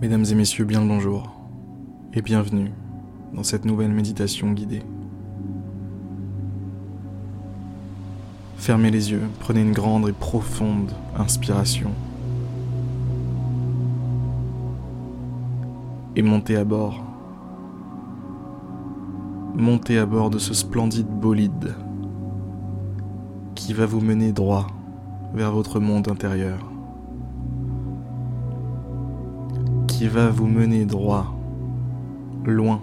Mesdames et messieurs, bien le bonjour et bienvenue dans cette nouvelle méditation guidée. Fermez les yeux, prenez une grande et profonde inspiration et montez à bord. Montez à bord de ce splendide bolide qui va vous mener droit vers votre monde intérieur. Qui va vous mener droit, loin,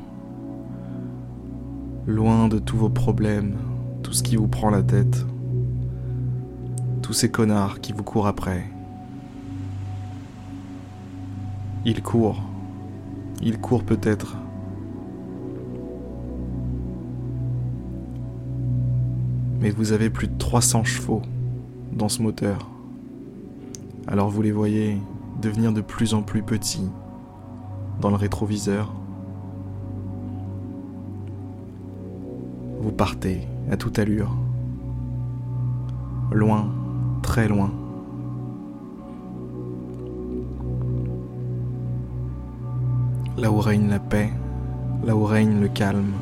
loin de tous vos problèmes, tout ce qui vous prend la tête, tous ces connards qui vous courent après. Ils courent, ils courent peut-être. Mais vous avez plus de 300 chevaux dans ce moteur. Alors vous les voyez devenir de plus en plus petits, dans le rétroviseur. Vous partez à toute allure, loin, très loin. Là où règne la paix, là où règne le calme,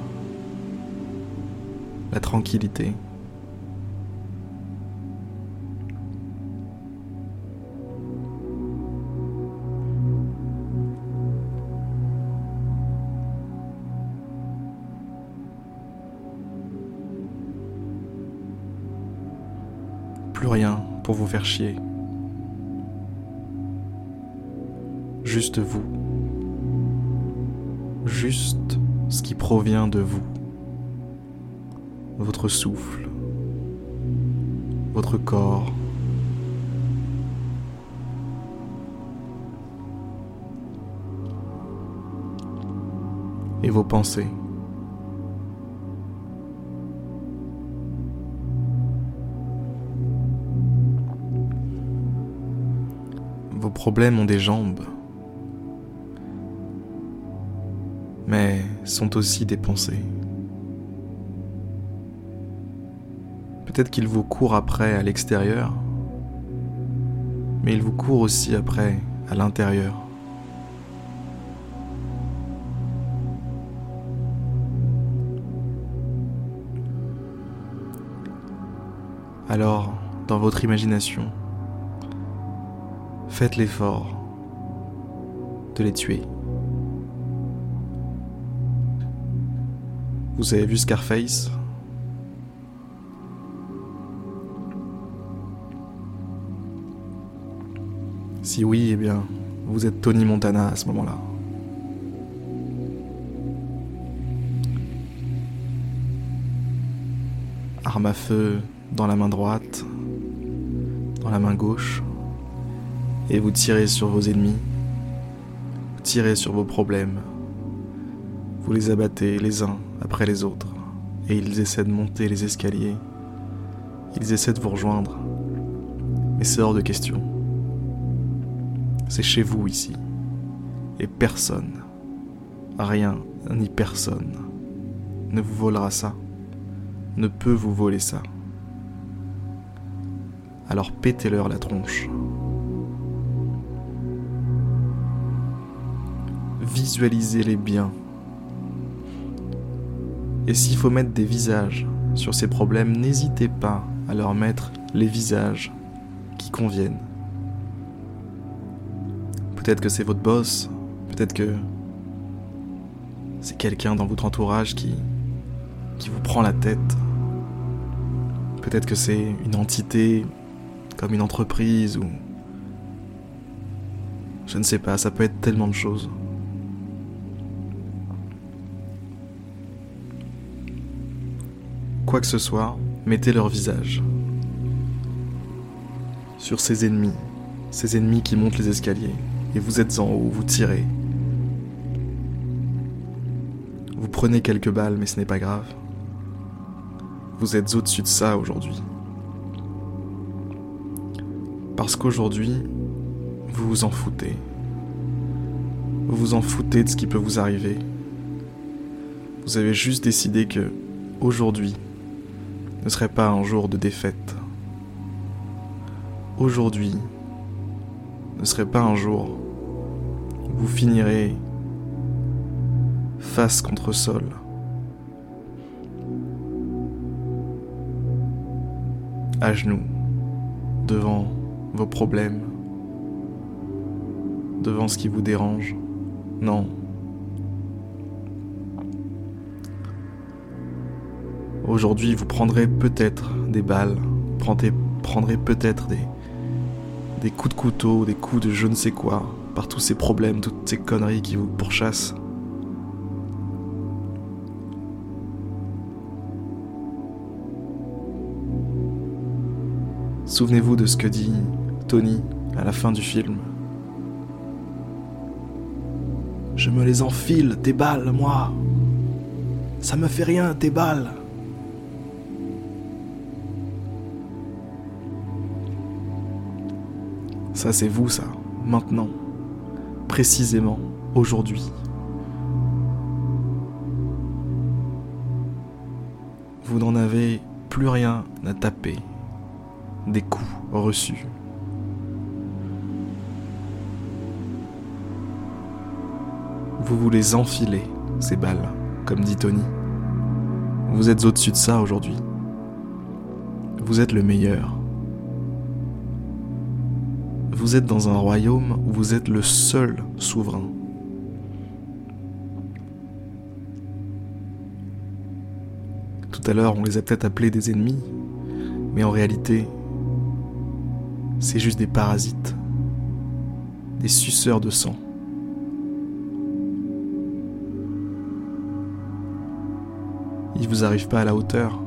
la tranquillité. Rien pour vous faire chier. Juste vous. Juste ce qui provient de vous. Votre souffle. Votre corps. Et vos pensées. Vos problèmes ont des jambes, mais sont aussi des pensées. Peut-être qu'ils vous courent après à l'extérieur, mais ils vous courent aussi après à l'intérieur. Alors, dans votre imagination, faites l'effort de les tuer. Vous avez vu Scarface? Si oui, eh bien, vous êtes Tony Montana à ce moment-là. Arme à feu dans la main droite, dans la main gauche et vous tirez sur vos ennemis, vous tirez sur vos problèmes, vous les abattez les uns après les autres, et ils essaient de monter les escaliers, ils essaient de vous rejoindre, mais c'est hors de question. C'est chez vous ici, et personne, rien ni personne ne vous volera ça, ne peut vous voler ça. Alors pétez-leur la tronche. Visualisez-les bien. Et s'il faut mettre des visages sur ces problèmes, n'hésitez pas à leur mettre les visages qui conviennent. Peut-être que c'est votre boss, peut-être que c'est quelqu'un dans votre entourage qui, qui vous prend la tête. Peut-être que c'est une entité comme une entreprise ou... Je ne sais pas, ça peut être tellement de choses. Quoi que ce soit, mettez leur visage sur ces ennemis, ces ennemis qui montent les escaliers, et vous êtes en haut, vous tirez. Vous prenez quelques balles, mais ce n'est pas grave. Vous êtes au-dessus de ça aujourd'hui. Parce qu'aujourd'hui, vous vous en foutez. Vous vous en foutez de ce qui peut vous arriver. Vous avez juste décidé que, aujourd'hui, ne serait pas un jour de défaite. Aujourd'hui ne serait pas un jour où vous finirez face contre sol. À genoux, devant vos problèmes, devant ce qui vous dérange. Non. Aujourd'hui, vous prendrez peut-être des balles, prendrez, prendrez peut-être des, des coups de couteau, des coups de je ne sais quoi, par tous ces problèmes, toutes ces conneries qui vous pourchassent. Souvenez-vous de ce que dit Tony à la fin du film. Je me les enfile, tes balles, moi. Ça me fait rien, tes balles. Ça, c'est vous, ça, maintenant, précisément, aujourd'hui. Vous n'en avez plus rien à taper des coups reçus. Vous les enfilez, ces balles, comme dit Tony. Vous êtes au-dessus de ça aujourd'hui. Vous êtes le meilleur. Vous êtes dans un royaume où vous êtes le seul souverain. Tout à l'heure, on les a peut-être appelés des ennemis, mais en réalité, c'est juste des parasites, des suceurs de sang. Ils vous arrivent pas à la hauteur.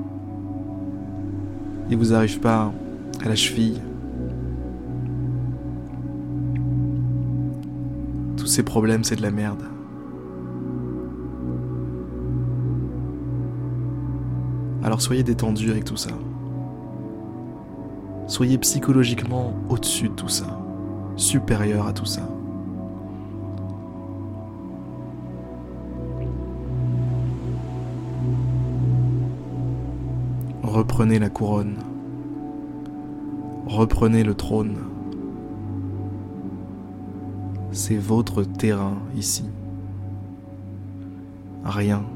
Ils vous arrivent pas à la cheville. Ces problèmes, c'est de la merde. Alors soyez détendus avec tout ça. Soyez psychologiquement au-dessus de tout ça, supérieur à tout ça. Reprenez la couronne. Reprenez le trône. C'est votre terrain ici. Rien,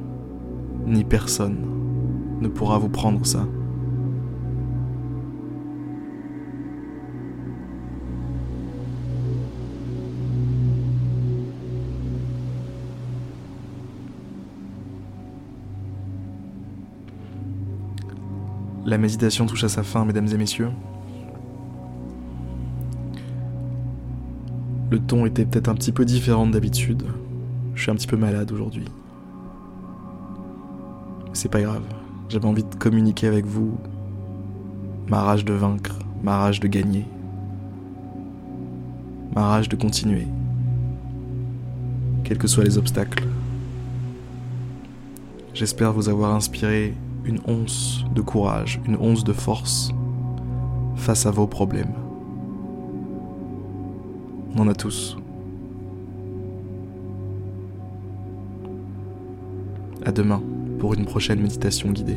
ni personne ne pourra vous prendre ça. La méditation touche à sa fin, mesdames et messieurs. Le ton était peut-être un petit peu différent d'habitude. Je suis un petit peu malade aujourd'hui. C'est pas grave. J'avais envie de communiquer avec vous ma rage de vaincre, ma rage de gagner, ma rage de continuer, quels que soient les obstacles. J'espère vous avoir inspiré une once de courage, une once de force face à vos problèmes. On en a tous. À demain pour une prochaine méditation guidée.